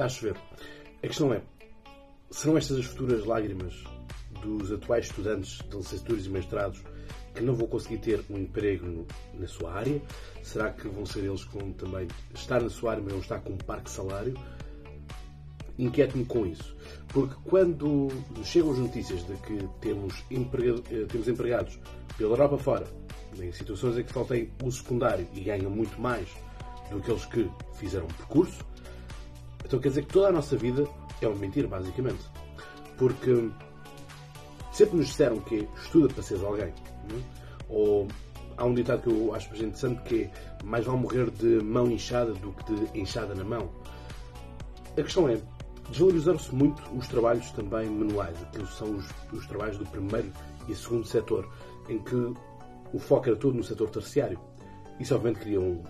está a chover. A questão é, serão estas as futuras lágrimas dos atuais estudantes de licenciaturas e mestrados que não vão conseguir ter um emprego na sua área? Será que vão ser eles que vão também estar na sua área, mas vão estar com um parque salário? Inquieto-me com isso. Porque quando chegam as notícias de que temos, empregado, eh, temos empregados pela Europa fora, em situações em que têm o secundário e ganham muito mais do que aqueles que fizeram percurso, então quer dizer que toda a nossa vida é uma mentira, basicamente. Porque sempre nos disseram que estuda para seres alguém. Não? é? Ou há um ditado que eu acho interessante que é mais vale morrer de mão inchada do que de enxada na mão. A questão é, desvalorizaram-se muito os trabalhos também manuais, aqueles são os, os trabalhos do primeiro e segundo setor, em que o foco era todo no setor terciário. Isso obviamente cria um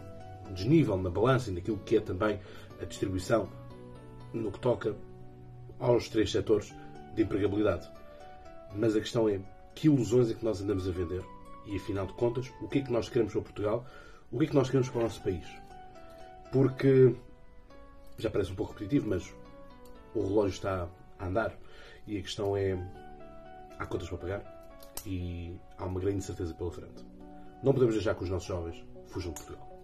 desnível na balança e naquilo que é também a distribuição no que toca aos três setores de empregabilidade. Mas a questão é que ilusões é que nós andamos a vender e, afinal de contas, o que é que nós queremos para Portugal, o que é que nós queremos para o nosso país. Porque, já parece um pouco repetitivo, mas o relógio está a andar e a questão é: há contas para pagar e há uma grande incerteza pela frente. Não podemos deixar que os nossos jovens fujam de Portugal.